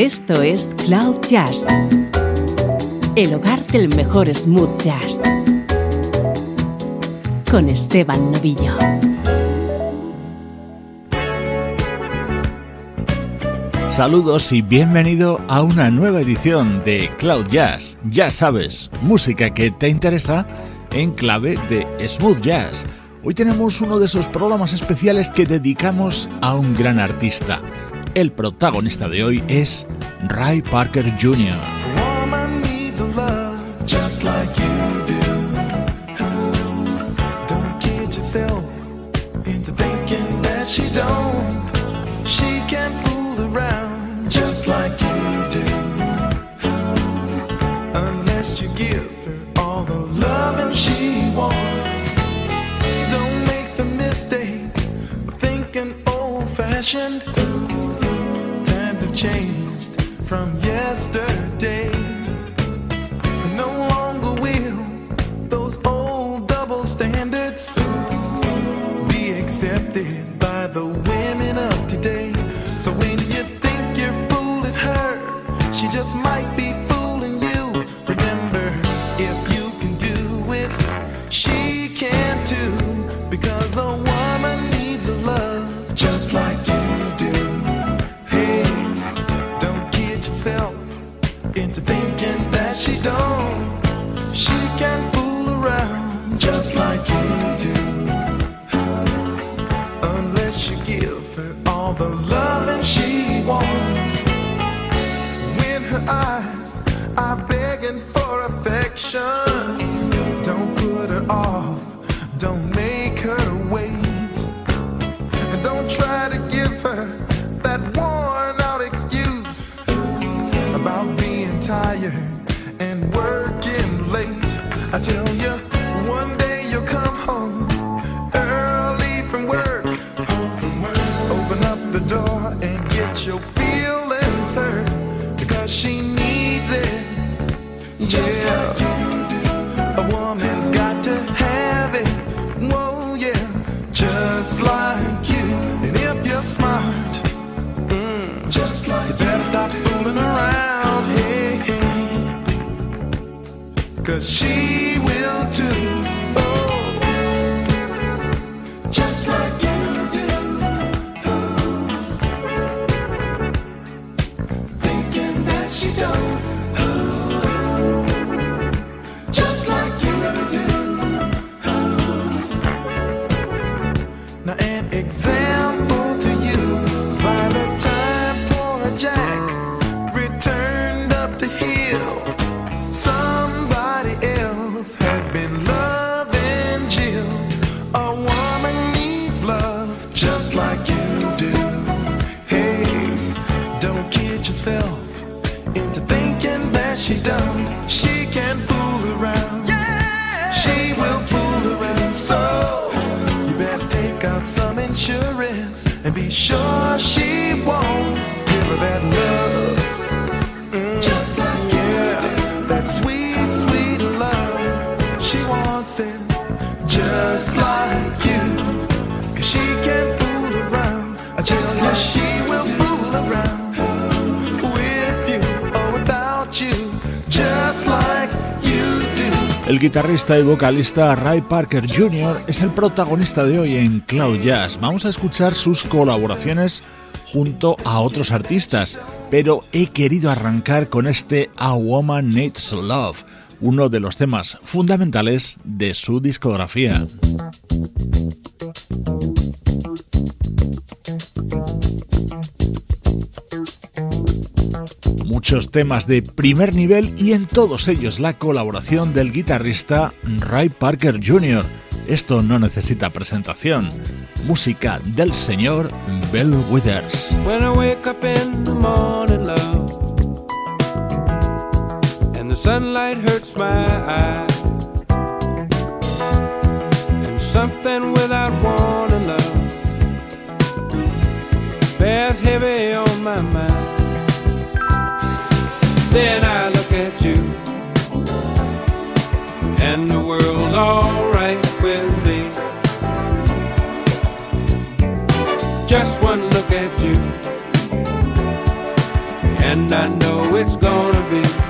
Esto es Cloud Jazz, el hogar del mejor smooth jazz, con Esteban Novillo. Saludos y bienvenido a una nueva edición de Cloud Jazz. Ya sabes, música que te interesa en clave de smooth jazz. Hoy tenemos uno de esos programas especiales que dedicamos a un gran artista. El protagonista de hoy es Ray Parker Jr. changed from yesterday. No longer will those old double standards be accepted by the women of today. So when you think you're fooling her, she just might be just like you do. Unless you give her all the loving she wants. When her eyes are begging for affection, El guitarrista y vocalista Ray Parker Jr. es el protagonista de hoy en Cloud Jazz. Vamos a escuchar sus colaboraciones junto a otros artistas, pero he querido arrancar con este A Woman Needs Love, uno de los temas fundamentales de su discografía. Muchos temas de primer nivel y en todos ellos la colaboración del guitarrista Ray Parker Jr. Esto no necesita presentación. Música del señor Bell Withers. And the sunlight hurts my something without warning, love, and I know it's gonna be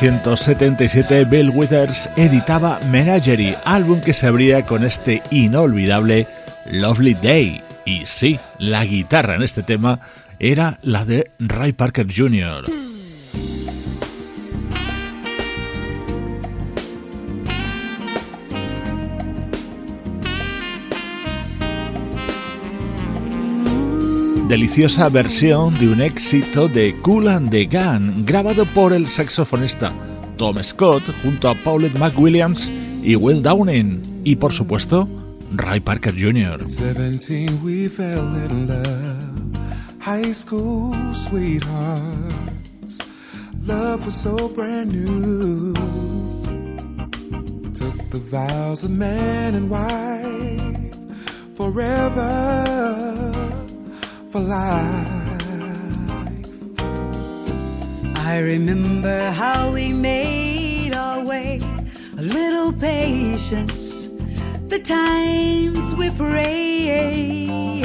1977 Bill Withers editaba Menagerie, álbum que se abría con este inolvidable Lovely Day. Y sí, la guitarra en este tema era la de Ray Parker Jr. deliciosa versión de un éxito de Cool and the Gun, grabado por el saxofonista Tom Scott junto a Paulette McWilliams y Will Downing, y por supuesto, Ray Parker Jr. At 17 we fell in love. High school sweethearts. Love was so brand new. Took the vows of man and wife. Forever. For life. I remember how we made our way, a little patience, the times we prayed.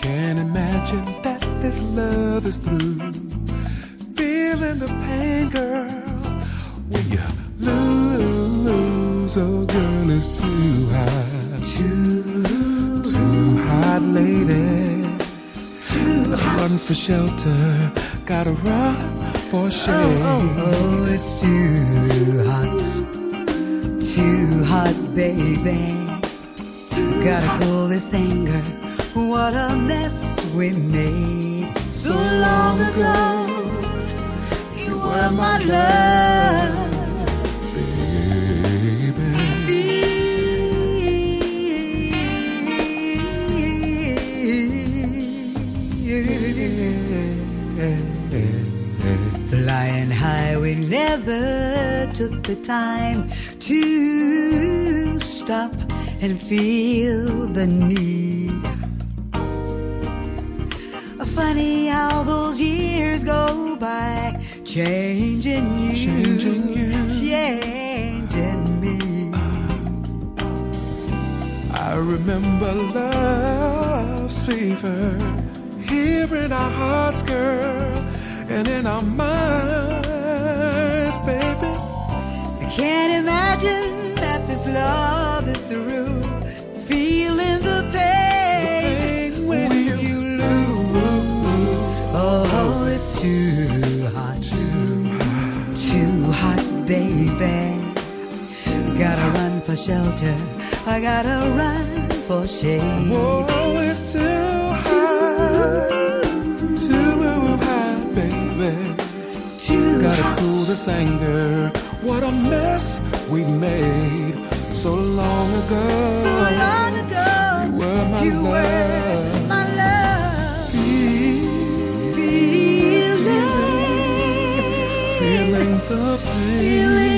Can't imagine that this love is through. Feeling the pain, girl, when you lose. Oh, girl, it's too hot. Too, too hot, lady. Hot. Run for shelter, gotta run for oh, shade. Oh, oh, oh, it's too hot, too hot, baby. Too Gotta cool this anger. What a mess we made so long ago. You were my love. Never took the time to stop and feel the need. Funny how those years go by, changing you, Changing you. changing me. I remember love's fever here in our hearts, girl, and in our minds, baby. I can't imagine that this love is through. Feeling the pain, pain when when you you lose. Oh, it's too hot, too hot, baby. Gotta run for shelter. I gotta run for shade. Whoa, it's too hot, Gotta cool this anger. What a mess we made so long ago. So long ago, You were my you were love. my love. Feel- Feeling, Feeling the pain. feeling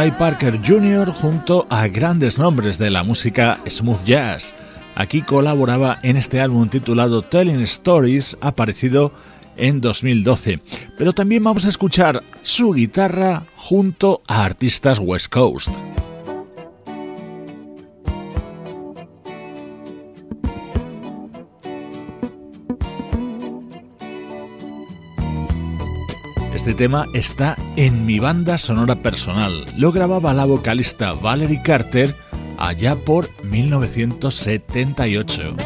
Ray Parker Jr. junto a grandes nombres de la música smooth jazz. Aquí colaboraba en este álbum titulado Telling Stories, aparecido en 2012. Pero también vamos a escuchar su guitarra junto a artistas West Coast. Este tema está en mi banda sonora personal. Lo grababa la vocalista Valerie Carter allá por 1978.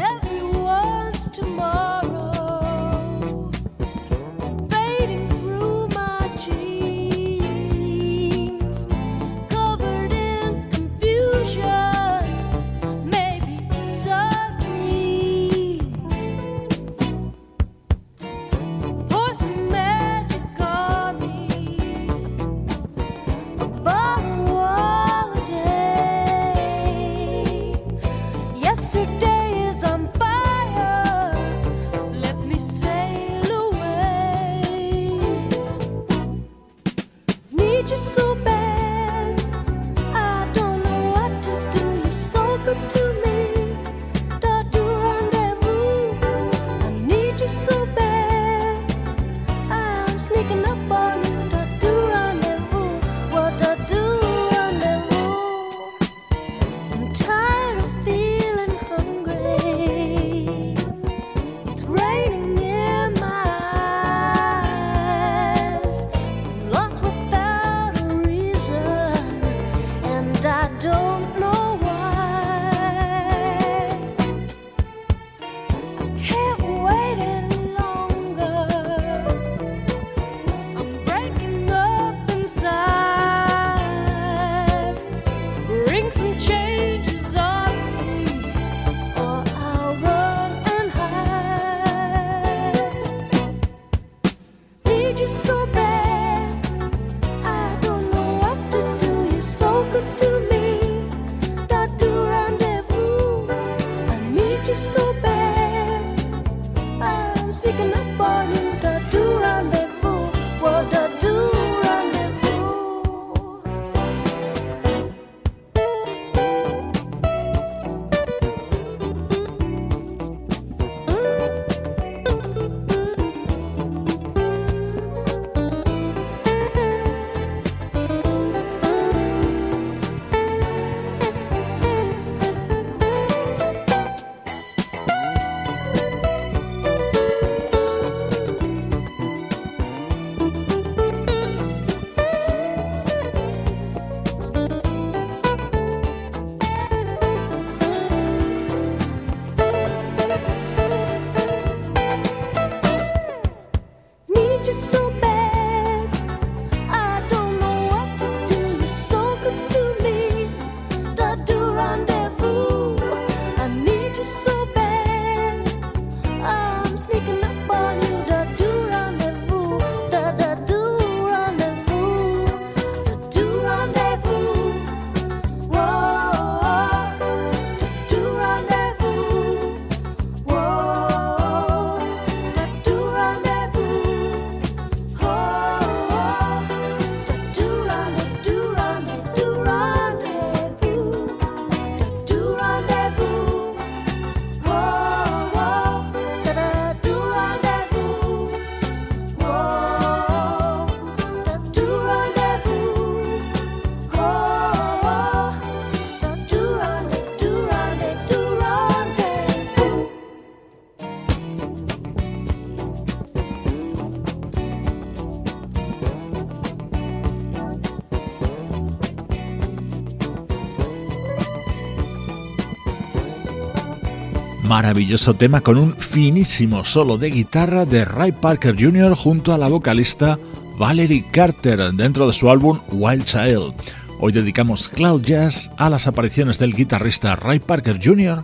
Maravilloso tema con un finísimo solo de guitarra de Ray Parker Jr. junto a la vocalista Valerie Carter dentro de su álbum Wild Child. Hoy dedicamos Cloud Jazz a las apariciones del guitarrista Ray Parker Jr.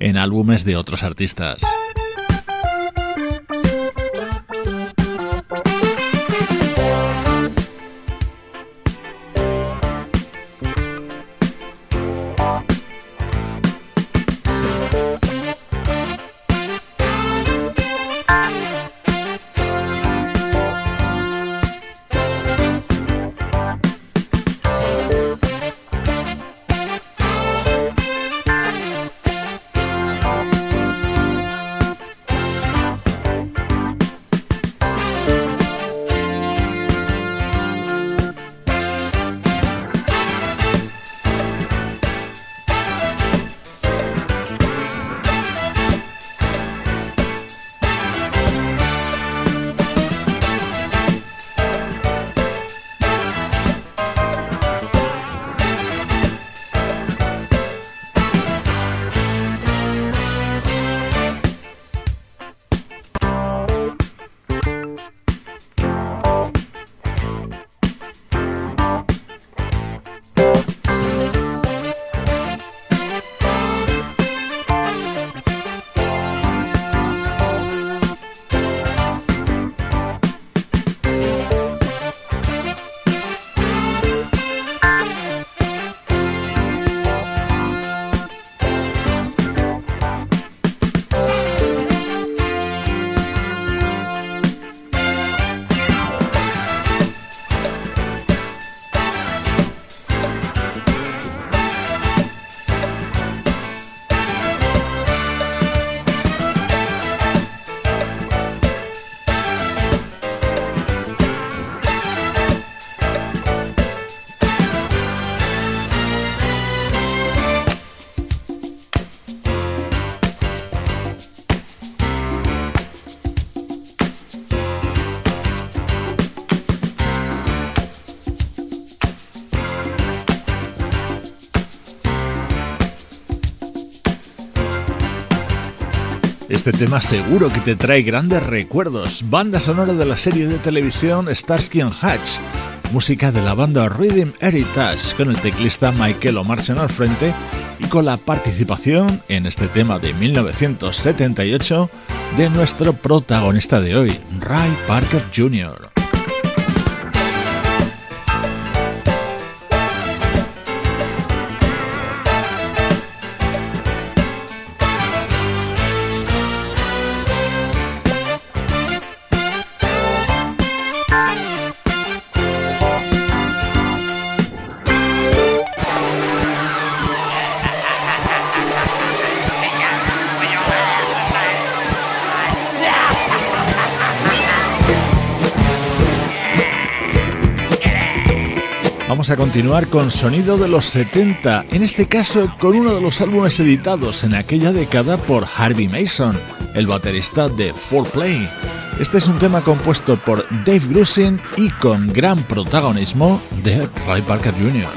en álbumes de otros artistas. Este tema seguro que te trae grandes recuerdos. Banda sonora de la serie de televisión Starsky and Hutch. Música de la banda Rhythm Heritage con el teclista Michael O'Marchen al frente y con la participación en este tema de 1978 de nuestro protagonista de hoy, Ray Parker Jr. a continuar con sonido de los 70, en este caso con uno de los álbumes editados en aquella década por Harvey Mason, el baterista de 4Play. Este es un tema compuesto por Dave Grusin y con gran protagonismo de Ray Parker Jr.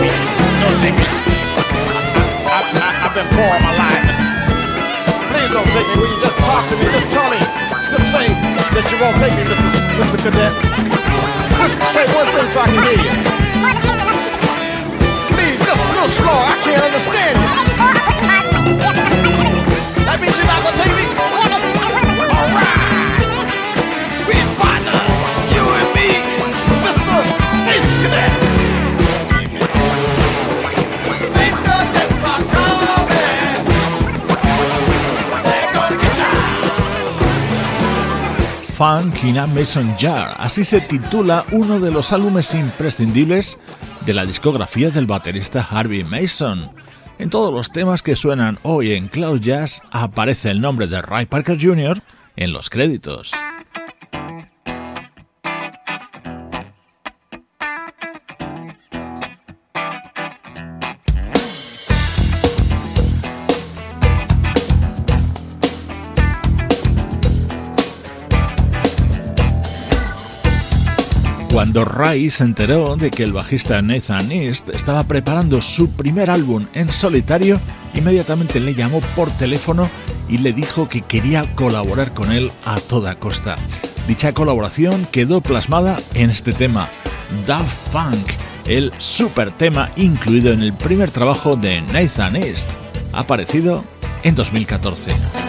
me. Don't take me. I, I, I've been poor all my life. Please don't take me. Will you just talk to me? Just tell me. Just say that you won't take me, Mr. Mr. Cadet. Just say one thing so I can hear you. Please, just a little slow. I can't understand you. That means you're not gonna take me. All right. We partners, you and me, Mr. Space Cadet. Funk in a Mason Jar, así se titula uno de los álbumes imprescindibles de la discografía del baterista Harvey Mason. En todos los temas que suenan hoy en Cloud Jazz aparece el nombre de Ray Parker Jr. en los créditos. Cuando Ray se enteró de que el bajista Nathan East estaba preparando su primer álbum en solitario, inmediatamente le llamó por teléfono y le dijo que quería colaborar con él a toda costa. Dicha colaboración quedó plasmada en este tema, Daft Funk, el super tema incluido en el primer trabajo de Nathan East, aparecido en 2014.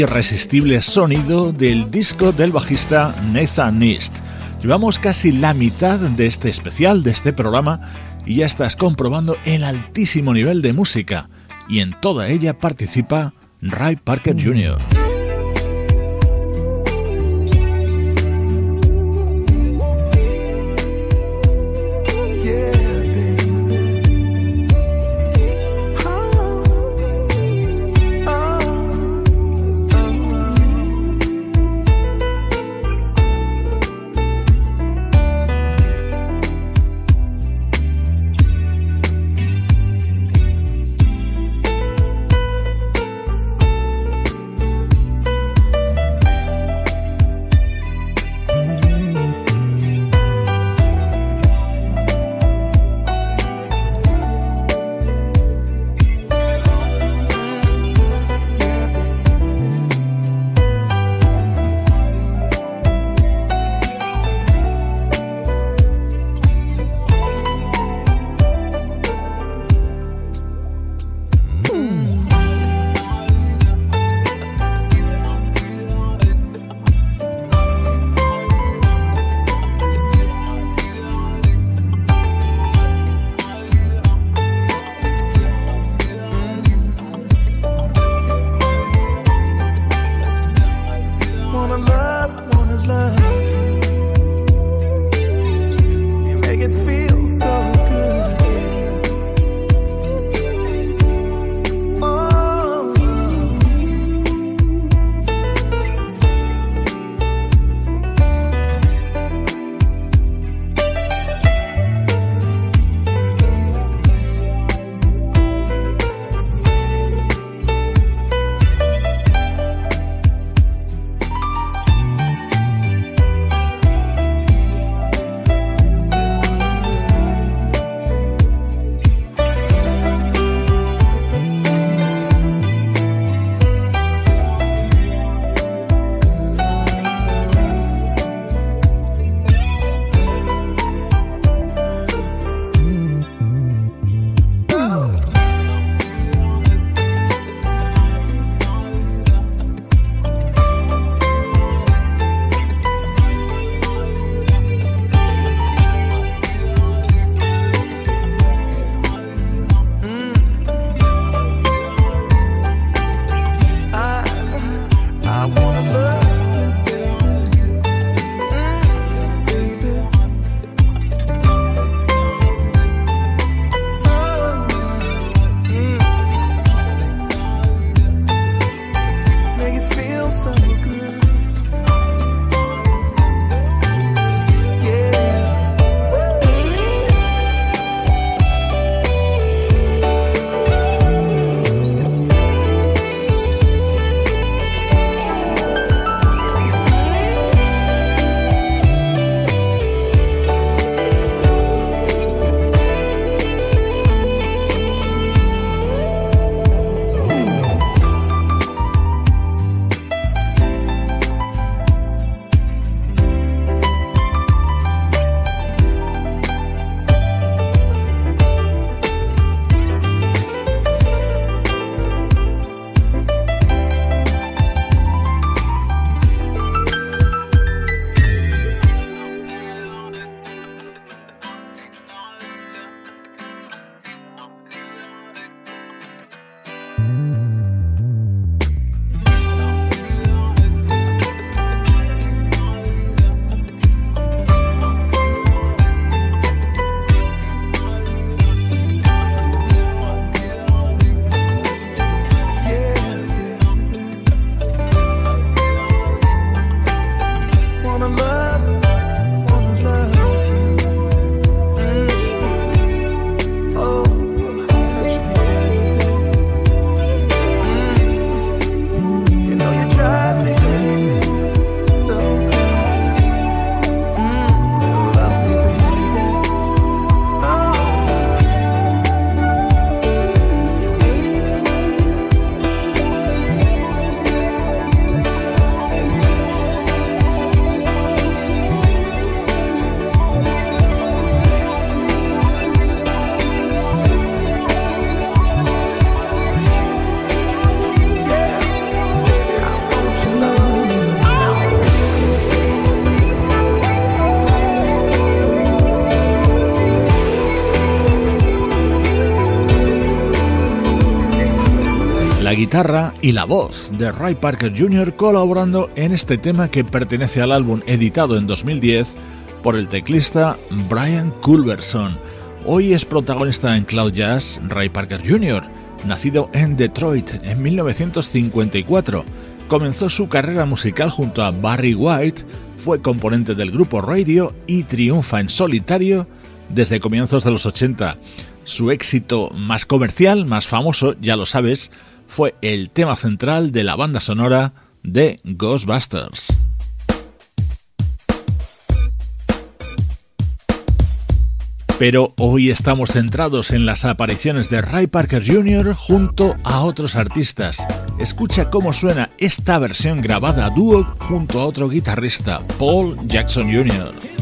Irresistible sonido del disco del bajista Nathan Nist. Llevamos casi la mitad de este especial, de este programa, y ya estás comprobando el altísimo nivel de música, y en toda ella participa Ray Parker Jr. y la voz de Ray Parker Jr. colaborando en este tema que pertenece al álbum editado en 2010 por el teclista Brian Culberson. Hoy es protagonista en Cloud Jazz Ray Parker Jr., nacido en Detroit en 1954. Comenzó su carrera musical junto a Barry White, fue componente del grupo Radio y triunfa en solitario desde comienzos de los 80. Su éxito más comercial, más famoso, ya lo sabes, fue el tema central de la banda sonora de Ghostbusters. Pero hoy estamos centrados en las apariciones de Ray Parker Jr. junto a otros artistas. Escucha cómo suena esta versión grabada a dúo junto a otro guitarrista, Paul Jackson Jr.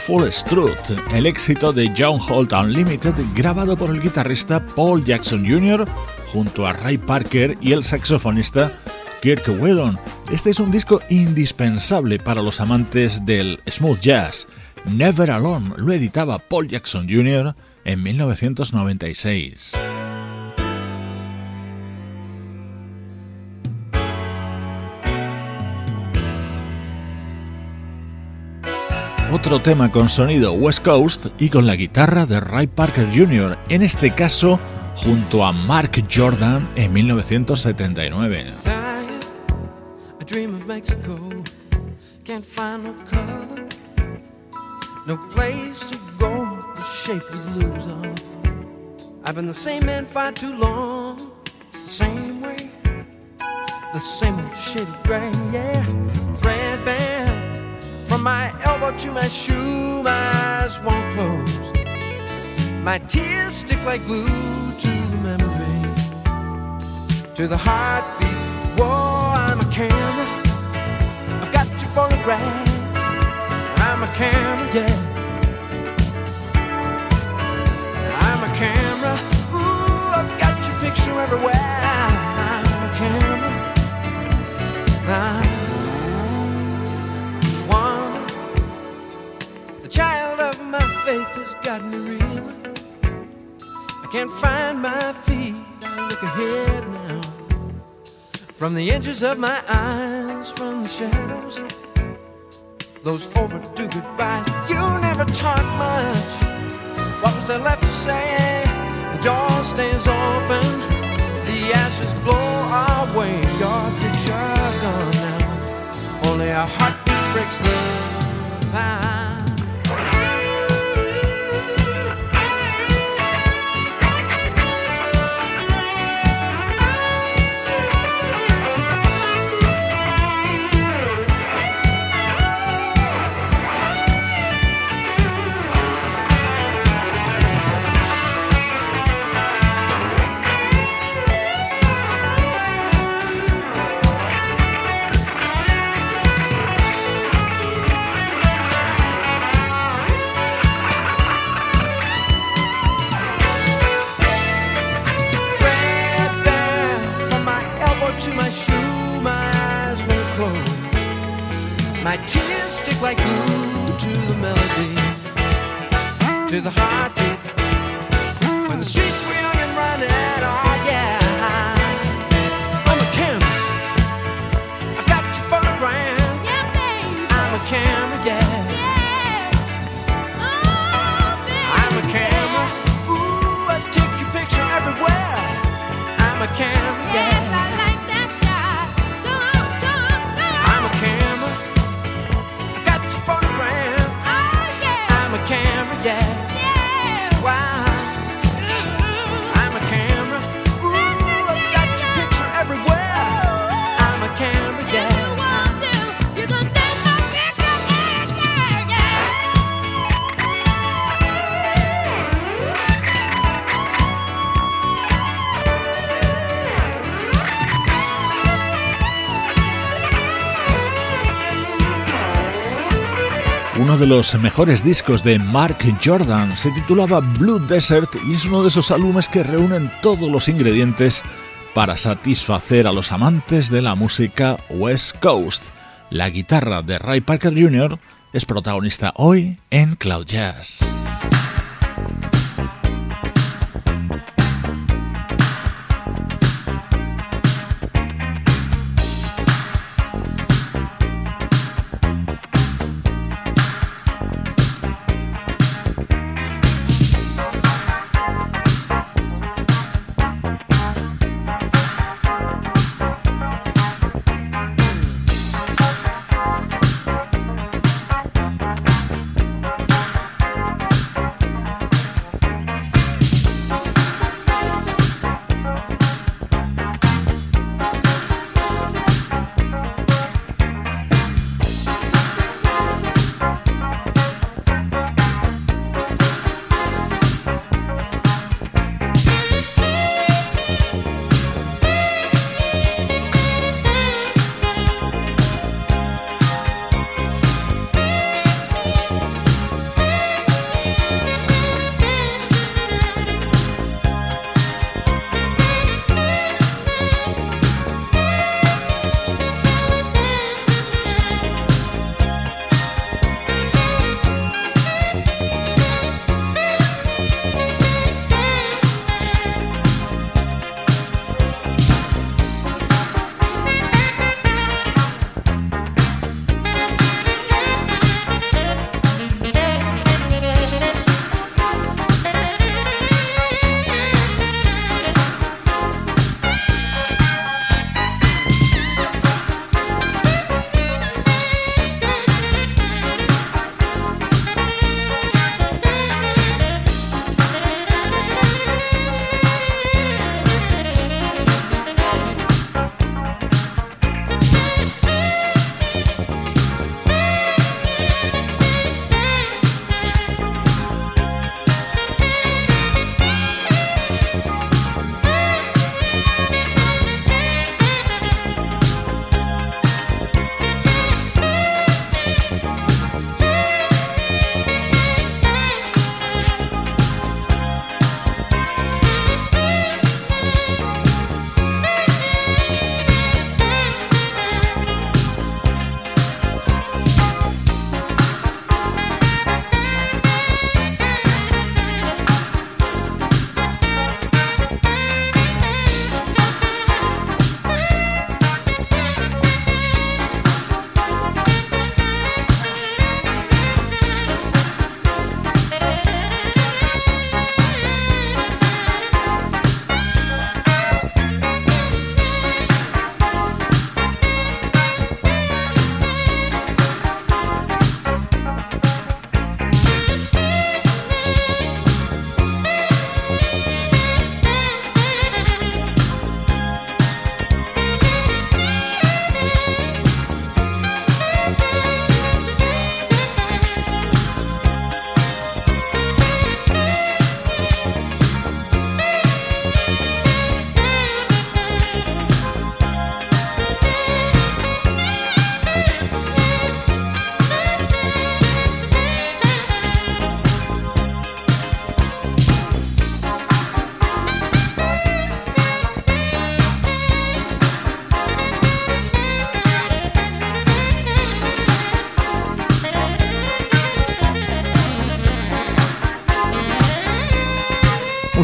Soulful Strut, el éxito de John Holt Unlimited grabado por el guitarrista Paul Jackson Jr. junto a Ray Parker y el saxofonista Kirk Whelan. Este es un disco indispensable para los amantes del smooth jazz. Never Alone lo editaba Paul Jackson Jr. en 1996. Otro tema con sonido West Coast y con la guitarra de Ray Parker Jr., en este caso junto a Mark Jordan en 1979. I dream of Mexico, can't find no color, no place to go to shake the blues off. I've been the of. From my elbow to my shoe, my eyes won't close. My tears stick like glue to the memory, to the heartbeat. Whoa, I'm a camera. I've got your photograph. I'm a camera, yeah. I'm a camera. Ooh, I've got your picture everywhere. From the edges of my eyes, from the shadows, those overdue goodbyes. You never talk much. What was there left to say? The door stays open, the ashes blow away. Your picture's gone now. Only a heartbeat breaks the I grew to the melody, to the heart. Los mejores discos de Mark Jordan se titulaba Blue Desert y es uno de esos álbumes que reúnen todos los ingredientes para satisfacer a los amantes de la música West Coast. La guitarra de Ray Parker Jr. es protagonista hoy en Cloud Jazz.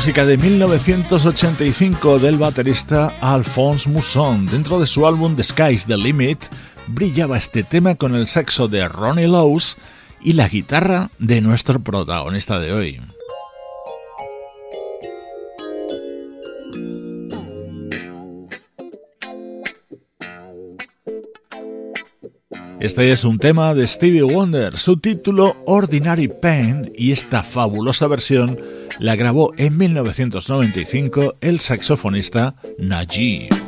Música de 1985 del baterista Alphonse Mousson. Dentro de su álbum The Sky's the Limit brillaba este tema con el saxo de Ronnie Lowes y la guitarra de nuestro protagonista de hoy. Este es un tema de Stevie Wonder, su título Ordinary Pain y esta fabulosa versión la grabó en 1995 el saxofonista Najee.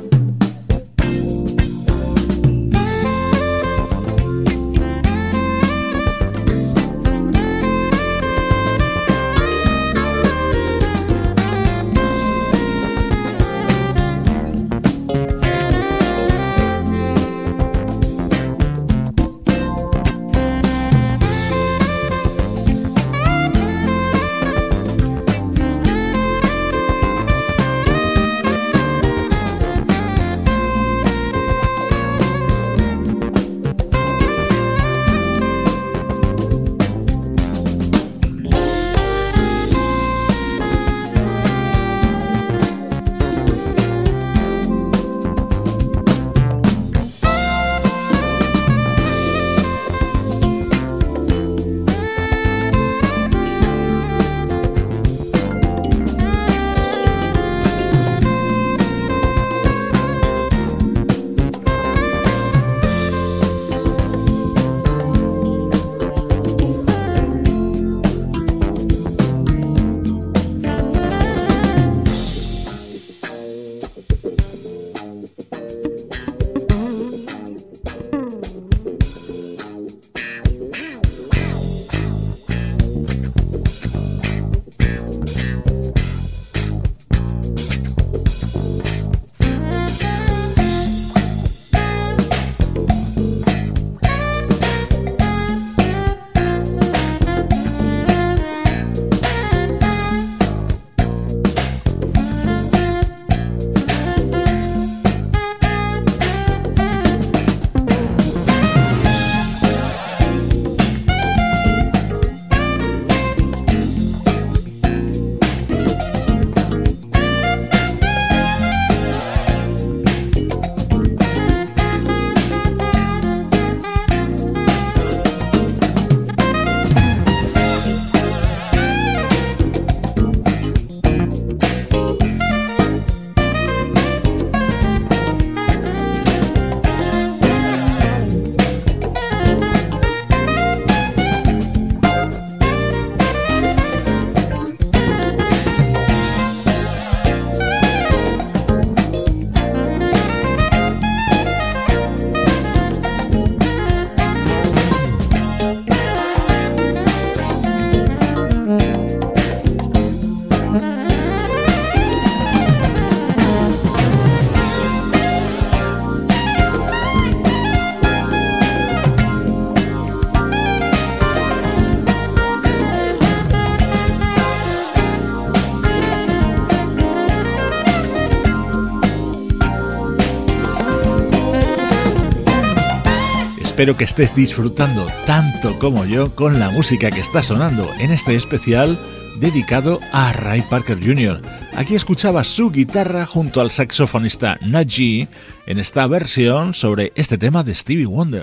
Espero que estés disfrutando tanto como yo con la música que está sonando en este especial dedicado a Ray Parker Jr. Aquí escuchaba su guitarra junto al saxofonista Najee en esta versión sobre este tema de Stevie Wonder.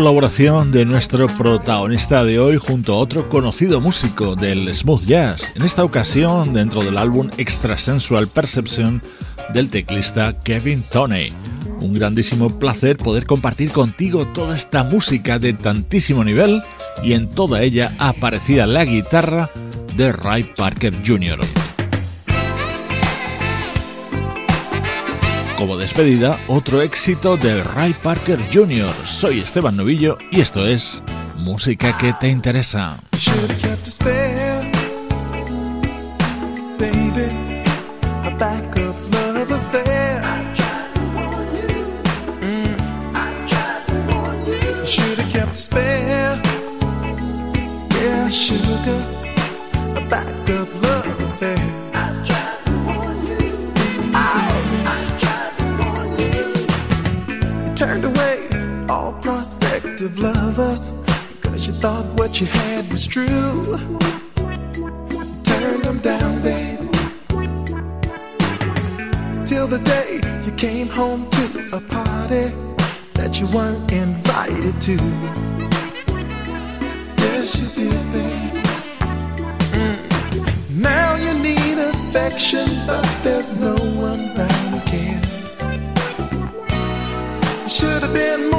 colaboración de nuestro protagonista de hoy junto a otro conocido músico del smooth jazz, en esta ocasión dentro del álbum Extrasensual Perception del teclista Kevin Toney. Un grandísimo placer poder compartir contigo toda esta música de tantísimo nivel y en toda ella aparecía la guitarra de Ray Parker Jr. como despedida otro éxito del Ray Parker Jr. Soy Esteban Novillo y esto es Música que te interesa. Of lovers Cause you thought what you had was true. Turned them down, baby. Till the day you came home to a party That you weren't invited to. Yes, you did, baby. Mm. Now you need affection But there's no one around who cares. Should have been